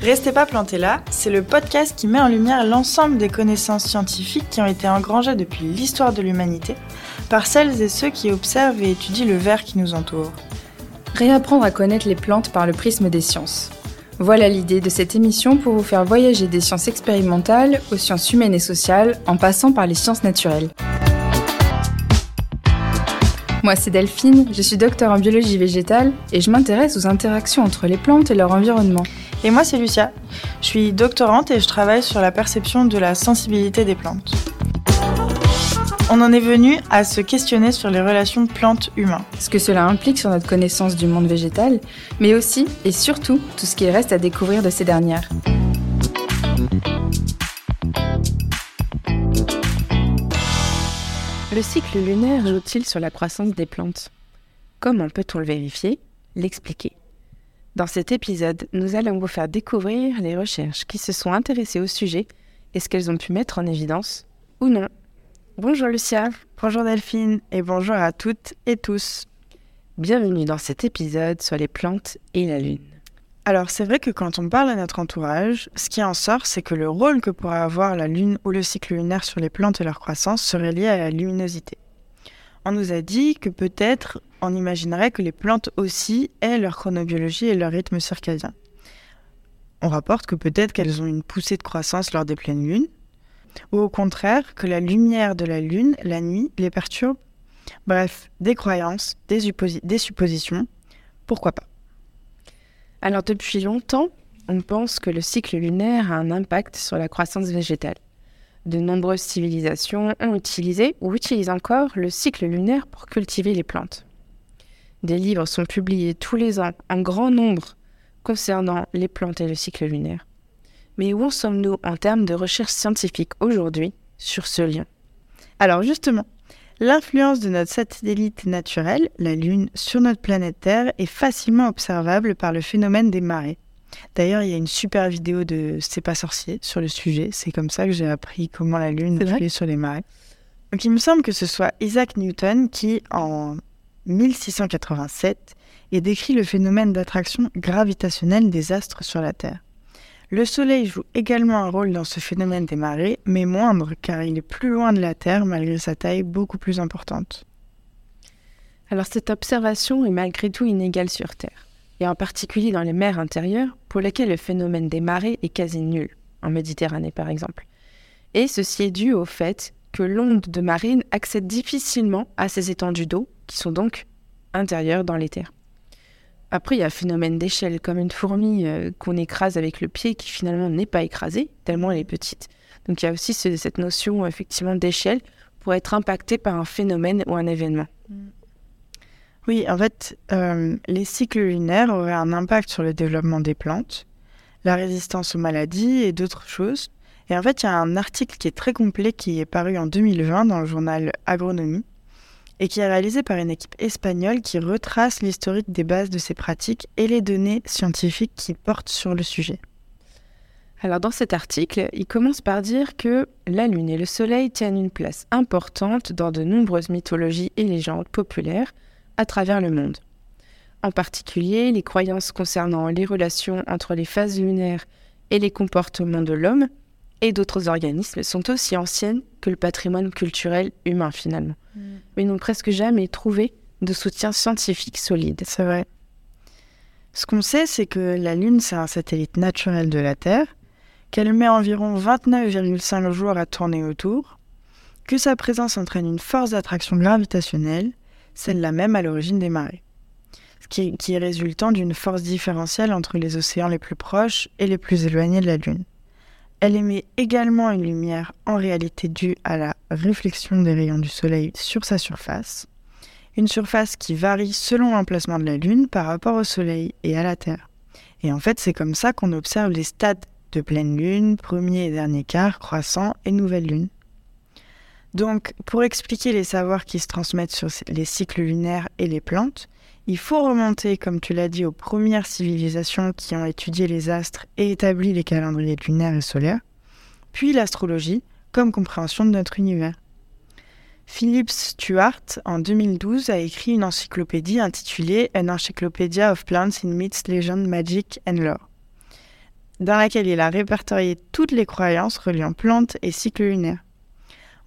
Restez pas plantés là, c'est le podcast qui met en lumière l'ensemble des connaissances scientifiques qui ont été engrangées depuis l'histoire de l'humanité par celles et ceux qui observent et étudient le verre qui nous entoure. Réapprendre à connaître les plantes par le prisme des sciences. Voilà l'idée de cette émission pour vous faire voyager des sciences expérimentales aux sciences humaines et sociales en passant par les sciences naturelles. Moi, c'est Delphine, je suis docteur en biologie végétale et je m'intéresse aux interactions entre les plantes et leur environnement. Et moi, c'est Lucia. Je suis doctorante et je travaille sur la perception de la sensibilité des plantes. On en est venu à se questionner sur les relations plantes-humains. Ce que cela implique sur notre connaissance du monde végétal, mais aussi et surtout tout ce qu'il reste à découvrir de ces dernières. Le cycle lunaire joue-t-il sur la croissance des plantes? Comment peut-on le vérifier L'expliquer? Dans cet épisode, nous allons vous faire découvrir les recherches qui se sont intéressées au sujet et ce qu'elles ont pu mettre en évidence ou non. Bonjour Lucia, bonjour Delphine et bonjour à toutes et tous. Bienvenue dans cet épisode sur les plantes et la Lune. Alors c'est vrai que quand on parle à notre entourage, ce qui en sort, c'est que le rôle que pourrait avoir la Lune ou le cycle lunaire sur les plantes et leur croissance serait lié à la luminosité. On nous a dit que peut-être on imaginerait que les plantes aussi aient leur chronobiologie et leur rythme circadien. On rapporte que peut-être qu'elles ont une poussée de croissance lors des pleines lunes, ou au contraire que la lumière de la lune, la nuit, les perturbe. Bref, des croyances, des, suppositions, pourquoi pas. Alors depuis longtemps, on pense que le cycle lunaire a un impact sur la croissance végétale. De nombreuses civilisations ont utilisé ou utilisent encore le cycle lunaire pour cultiver les plantes. Des livres sont publiés tous les ans en grand nombre concernant les plantes et le cycle lunaire. Mais où en sommes-nous en termes de recherche scientifique aujourd'hui sur ce lien Alors justement, l'influence de notre satellite naturel, la Lune, sur notre planète Terre est facilement observable par le phénomène des marées. D'ailleurs, il y a une super vidéo de C'est pas sorcier sur le sujet. C'est comme ça que j'ai appris comment la Lune influait sur les marées. Donc il me semble que ce soit Isaac Newton qui, en 1687 et décrit le phénomène d'attraction gravitationnelle des astres sur la Terre. Le Soleil joue également un rôle dans ce phénomène des marées, mais moindre car il est plus loin de la Terre malgré sa taille beaucoup plus importante. Alors cette observation est malgré tout inégale sur Terre, et en particulier dans les mers intérieures, pour lesquelles le phénomène des marées est quasi nul, en Méditerranée par exemple. Et ceci est dû au fait que l'onde de marine accède difficilement à ces étendues d'eau qui sont donc intérieures dans les terres. Après, il y a un phénomène d'échelle, comme une fourmi euh, qu'on écrase avec le pied qui finalement n'est pas écrasée, tellement elle est petite. Donc il y a aussi cette notion effectivement d'échelle pour être impacté par un phénomène ou un événement. Oui, en fait, euh, les cycles lunaires auraient un impact sur le développement des plantes, la résistance aux maladies et d'autres choses. Et en fait, il y a un article qui est très complet qui est paru en 2020 dans le journal Agronomie et qui est réalisé par une équipe espagnole qui retrace l'historique des bases de ces pratiques et les données scientifiques qui portent sur le sujet. Alors dans cet article, il commence par dire que la Lune et le Soleil tiennent une place importante dans de nombreuses mythologies et légendes populaires à travers le monde. En particulier, les croyances concernant les relations entre les phases lunaires et les comportements de l'homme et d'autres organismes sont aussi anciennes que le patrimoine culturel humain finalement, mm. mais n'ont presque jamais trouvé de soutien scientifique solide. C'est vrai. Ce qu'on sait, c'est que la Lune, c'est un satellite naturel de la Terre, qu'elle met environ 29,5 jours à tourner autour, que sa présence entraîne une force d'attraction gravitationnelle, celle-là même à l'origine des marées, ce qui, qui est résultant d'une force différentielle entre les océans les plus proches et les plus éloignés de la Lune. Elle émet également une lumière en réalité due à la réflexion des rayons du Soleil sur sa surface, une surface qui varie selon l'emplacement de la Lune par rapport au Soleil et à la Terre. Et en fait, c'est comme ça qu'on observe les stades de pleine Lune, premier et dernier quart, croissant et nouvelle Lune. Donc, pour expliquer les savoirs qui se transmettent sur les cycles lunaires et les plantes, il faut remonter, comme tu l'as dit, aux premières civilisations qui ont étudié les astres et établi les calendriers lunaires et solaires, puis l'astrologie, comme compréhension de notre univers. Philip Stuart, en 2012, a écrit une encyclopédie intitulée An Encyclopedia of Plants in Myths, Legends, Magic and Lore, dans laquelle il a répertorié toutes les croyances reliant plantes et cycles lunaires.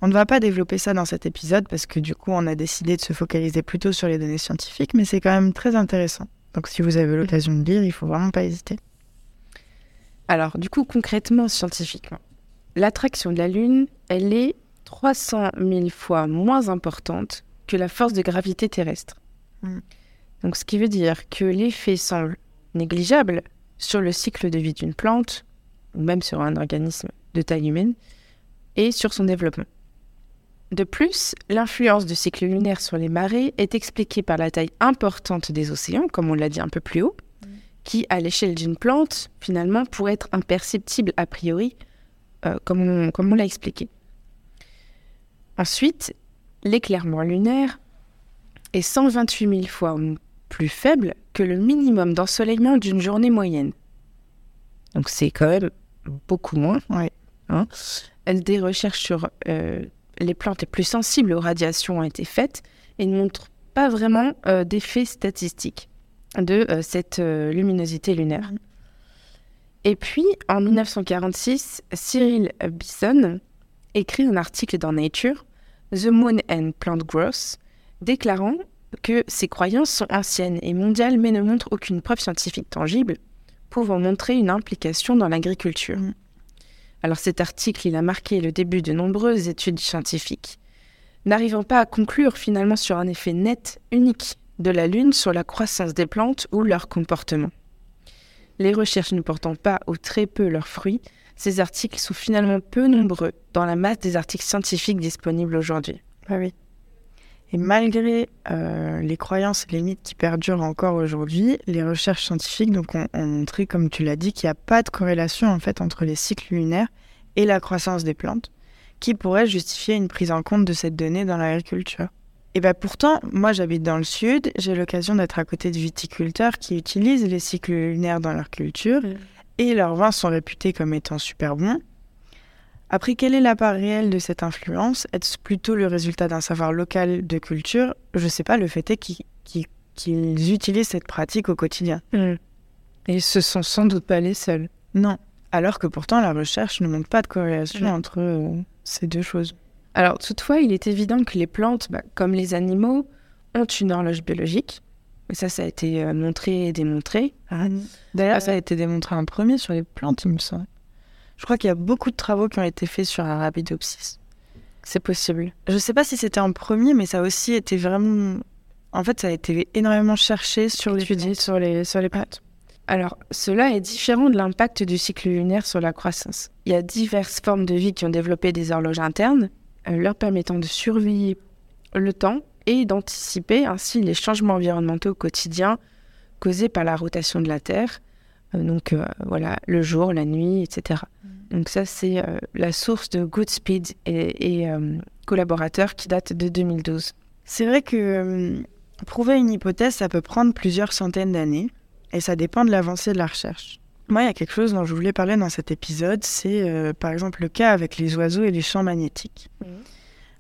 On ne va pas développer ça dans cet épisode parce que du coup on a décidé de se focaliser plutôt sur les données scientifiques, mais c'est quand même très intéressant. Donc si vous avez l'occasion de lire, il faut vraiment pas hésiter. Alors du coup concrètement, scientifiquement, l'attraction de la Lune, elle est 300 000 fois moins importante que la force de gravité terrestre. Mm. Donc, ce qui veut dire que l'effet semble négligeable sur le cycle de vie d'une plante, ou même sur un organisme de taille humaine, et sur son développement. De plus, l'influence du cycle lunaire sur les marées est expliquée par la taille importante des océans, comme on l'a dit un peu plus haut, qui, à l'échelle d'une plante, finalement, pourrait être imperceptible a priori, euh, comme on, comme on l'a expliqué. Ensuite, l'éclairement lunaire est 128 000 fois plus faible que le minimum d'ensoleillement d'une journée moyenne. Donc c'est quand même beaucoup moins. Ouais. Hein. Des recherches sur euh, les plantes les plus sensibles aux radiations ont été faites et ne montrent pas vraiment euh, d'effet statistique de euh, cette euh, luminosité lunaire. Et puis, en 1946, Cyril Bisson écrit un article dans Nature, The Moon and Plant Growth, déclarant que ces croyances sont anciennes et mondiales mais ne montrent aucune preuve scientifique tangible pouvant montrer une implication dans l'agriculture. Mm. Alors cet article, il a marqué le début de nombreuses études scientifiques, n'arrivant pas à conclure finalement sur un effet net, unique de la Lune sur la croissance des plantes ou leur comportement. Les recherches ne portant pas ou très peu leurs fruits, ces articles sont finalement peu nombreux dans la masse des articles scientifiques disponibles aujourd'hui. Ah oui. Et malgré euh, les croyances et les mythes qui perdurent encore aujourd'hui, les recherches scientifiques donc, ont, ont montré, comme tu l'as dit, qu'il n'y a pas de corrélation en fait entre les cycles lunaires et la croissance des plantes, qui pourrait justifier une prise en compte de cette donnée dans l'agriculture. Et bien pourtant, moi j'habite dans le sud, j'ai l'occasion d'être à côté de viticulteurs qui utilisent les cycles lunaires dans leur culture et leurs vins sont réputés comme étant super bons. Après, quelle est la part réelle de cette influence? Est-ce plutôt le résultat d'un savoir local de culture? Je sais pas, le fait est qu'ils utilisent cette pratique au quotidien. Et ce sont sans doute pas les seuls. Non. Alors que pourtant, la recherche ne montre pas de corrélation entre euh, ces deux choses. Alors toutefois, il est évident que les plantes, bah, comme les animaux, ont une horloge biologique. Et ça, ça a été euh, montré et démontré. D'ailleurs, ça a été démontré en premier sur les plantes, il me semble. Je crois qu'il y a beaucoup de travaux qui ont été faits sur Arabidopsis. C'est possible. Je sais pas si c'était en premier, mais ça a aussi été vraiment. En fait, ça a été énormément cherché sur les sur les, sur les. Alors, cela est différent de l'impact du cycle lunaire sur la croissance. Il y a diverses formes de vie qui ont développé des horloges internes, euh, leur permettant de surveiller le temps et d'anticiper ainsi les changements environnementaux quotidiens causés par la rotation de la Terre. Euh, donc euh, voilà, le jour, la nuit, etc. Donc ça, c'est euh, la source de Goodspeed et, et collaborateurs qui date de 2012. C'est vrai que prouver une hypothèse, ça peut prendre plusieurs centaines d'années, et ça dépend de l'avancée de la recherche. Moi, il y a quelque chose dont je voulais parler dans cet épisode, c'est euh, par exemple le cas avec les oiseaux et les champs magnétiques.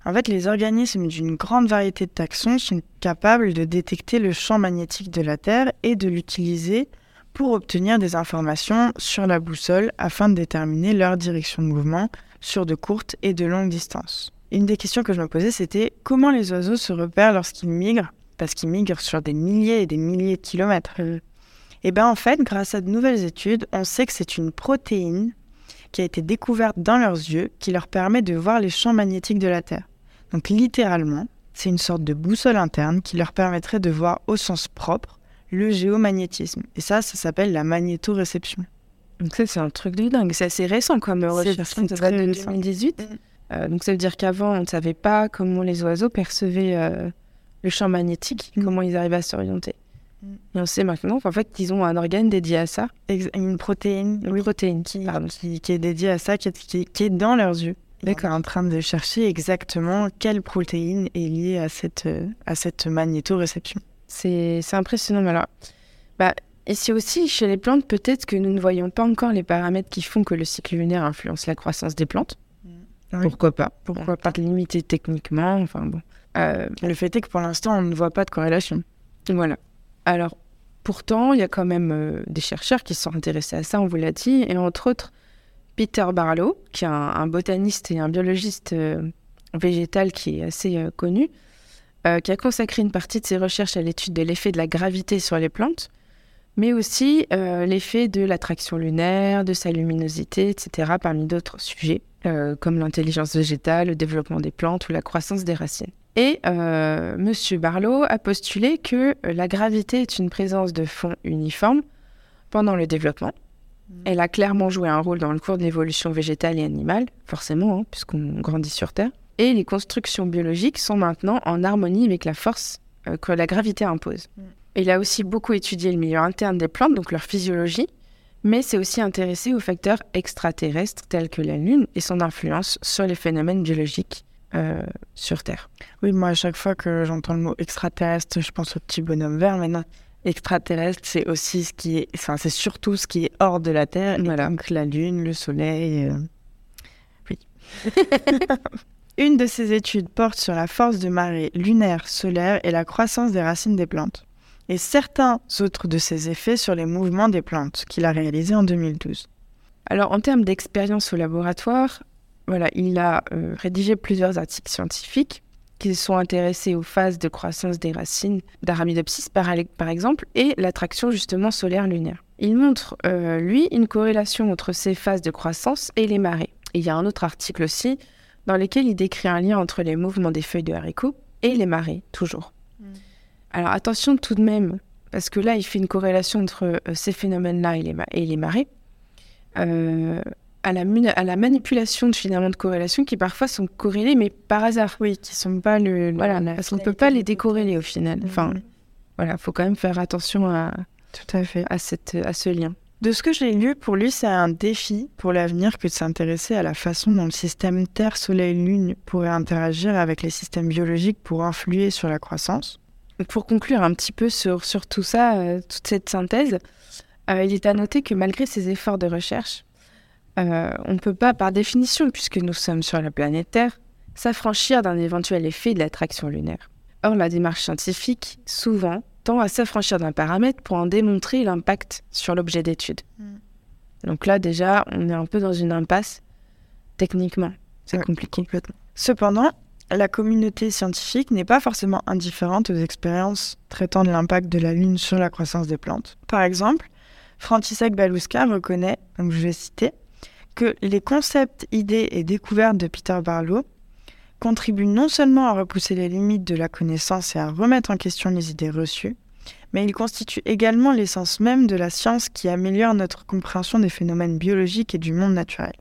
En fait, les organismes d'une grande variété de taxons sont capables de détecter le champ magnétique de la Terre et de l'utiliser pour obtenir des informations sur la boussole afin de déterminer leur direction de mouvement sur de courtes et de longues distances. Une des questions que je me posais, c'était comment les oiseaux se repèrent lorsqu'ils migrent, parce qu'ils migrent sur des milliers et des milliers de kilomètres. Et bien en fait, grâce à de nouvelles études, on sait que c'est une protéine qui a été découverte dans leurs yeux qui leur permet de voir les champs magnétiques de la Terre. Donc littéralement, c'est une sorte de boussole interne qui leur permettrait de voir au sens propre le géomagnétisme. Et ça, ça s'appelle la magnétoréception. Donc ça, c'est un truc de dingue. C'est assez récent comme recherche. c'est Ça date de récent. 2018. Mm. Euh, donc ça veut dire qu'avant, on ne savait pas comment les oiseaux percevaient euh, le champ magnétique, Mm. comment ils arrivaient à s'orienter. Mm. Et on sait maintenant qu'en fait, ils ont un organe dédié à ça, Ex- Une protéine une protéine. qui, Pardon. qui, qui est dédiée à ça, qui est, qui est- qui est dans leurs yeux. Est en train de chercher exactement quelle protéine est liée à cette, euh, à cette magnétoréception. C'est c'est impressionnant. Mais Alors, bah, ici aussi, chez les plantes, peut-être que nous ne voyons pas encore les paramètres qui font que le cycle lunaire influence la croissance des plantes. Mm. Ah oui. Pourquoi pas? Pourquoi Pas limiter techniquement, enfin bon. Euh, Le fait est que pour l'instant, on ne voit pas de corrélation. Voilà. Alors, pourtant, il y a quand même euh, des chercheurs qui se sont intéressés à ça, on vous l'a dit, et entre autres, Peter Barlow, qui est un, un botaniste et un biologiste euh, végétal qui est assez connu, euh, qui a consacré une partie de ses recherches à l'étude de l'effet de la gravité sur les plantes, mais aussi euh, l'effet de l'attraction lunaire, de sa luminosité, etc., parmi d'autres sujets, euh, comme l'intelligence végétale, le développement des plantes ou la croissance des racines. Et M. Barlow a postulé que la gravité est une présence de fond uniforme pendant le développement. Elle a clairement joué un rôle dans le cours de l'évolution végétale et animale, forcément, hein, puisqu'on grandit sur Terre. Et les constructions biologiques sont maintenant en harmonie avec la force euh, que la gravité impose. Mm. Il a aussi beaucoup étudié le milieu interne des plantes, donc leur physiologie, mais s'est aussi intéressé aux facteurs extraterrestres tels que la Lune et son influence sur les phénomènes biologiques euh, sur Terre. Oui, moi, à chaque fois que j'entends le mot extraterrestre, je pense au petit bonhomme vert. Mais non, extraterrestre, c'est aussi ce qui est. Enfin, c'est surtout ce qui est hors de la Terre. Voilà. donc la Lune, le Soleil. euh, Oui. Une de ces études porte sur la force de marée lunaire, solaire et la croissance des racines des plantes. Et certains autres de ses effets sur les mouvements des plantes, qu'il a réalisé en 2012. Alors, en termes d'expérience au laboratoire, voilà, il a euh, rédigé plusieurs articles scientifiques qui sont intéressés aux phases de croissance des racines d'Aramidopsis, par, exemple, et l'attraction justement solaire lunaire. Il montre, euh, lui, une corrélation entre ces phases de croissance et les marées. Il y a un autre article aussi dans lequel il décrit un lien entre les mouvements des feuilles de haricots et les marées, toujours. Mm. Alors attention tout de même, parce que là, il fait une corrélation entre euh, ces phénomènes-là et les, et les marées euh, à, la mun- à la manipulation de finalement de corrélation qui parfois sont corrélées, mais par hasard. Oui, qui sont pas le. le- Voilà, la parce qu'on ne peut pas les décorréler au final. Enfin, Mhm. voilà, faut quand même faire attention à, Tout à fait. à, cette, à ce lien. De ce que j'ai lu, pour lui, c'est un défi pour l'avenir que de s'intéresser à la façon dont le système Terre-Soleil-Lune pourrait interagir avec les systèmes biologiques pour influer sur la croissance. Pour conclure un petit peu sur, tout ça, euh, toute cette synthèse, euh, il est à noter que malgré ces efforts de recherche, euh, on ne peut pas, par définition, puisque nous sommes sur la planète Terre, s'affranchir d'un éventuel effet de l'attraction lunaire. Or, la démarche scientifique, souvent, tend à s'affranchir d'un paramètre pour en démontrer l'impact sur l'objet d'étude. Mm. Donc là, déjà, on est un peu dans une impasse techniquement. C'est Ouais, compliqué. Cependant, la communauté scientifique n'est pas forcément indifférente aux expériences traitant de l'impact de la Lune sur la croissance des plantes. Par exemple, František Baluska reconnaît, donc je vais citer, que les concepts, idées et découvertes de Peter Barlow contribuent non seulement à repousser les limites de la connaissance et à remettre en question les idées reçues, mais ils constituent également l'essence même de la science qui améliore notre compréhension des phénomènes biologiques et du monde naturel.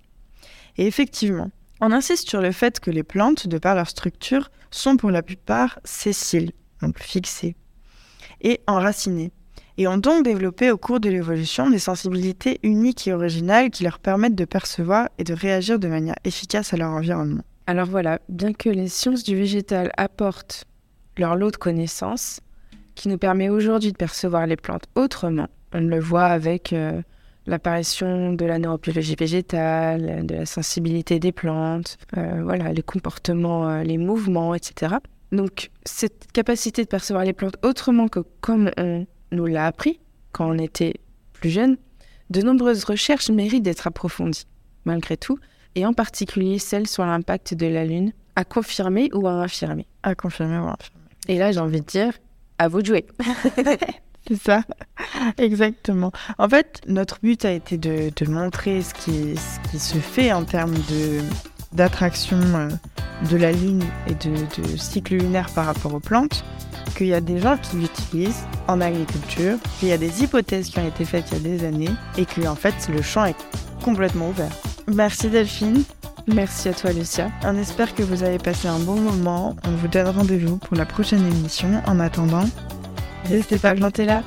Et effectivement, on insiste sur le fait que les plantes, de par leur structure, sont pour la plupart sessiles, donc fixées, et enracinées, et ont donc développé au cours de l'évolution des sensibilités uniques et originales qui leur permettent de percevoir et de réagir de manière efficace à leur environnement. Alors voilà, bien que les sciences du végétal apportent leur lot de connaissances, qui nous permet aujourd'hui de percevoir les plantes autrement, on le voit avec euh, l'apparition de la neurobiologie végétale, de la sensibilité des plantes, euh, voilà, les comportements, euh, les mouvements, etc. Donc cette capacité de percevoir les plantes autrement que comme on nous l'a appris quand on était plus jeune, de nombreuses recherches méritent d'être approfondies, malgré tout, et en particulier celle sur l'impact de la Lune, à confirmer ou à infirmer. À confirmer ou à infirmer. Et là, j'ai envie de dire, à vous de jouer. C'est ça, exactement. En fait, notre but a été de, de montrer ce qui, ce qui se fait en termes de d'attraction euh, de la Lune et de, de cycle lunaire par rapport aux plantes, qu'il y a des gens qui l'utilisent en agriculture, qu'il y a des hypothèses qui ont été faites il y a des années, et que en fait le champ est complètement ouvert. Merci Delphine, Merci à toi, Lucia. on espère que vous avez passé un bon moment. On vous donne rendez-vous pour la prochaine émission. En attendant, Restez pas plantés là.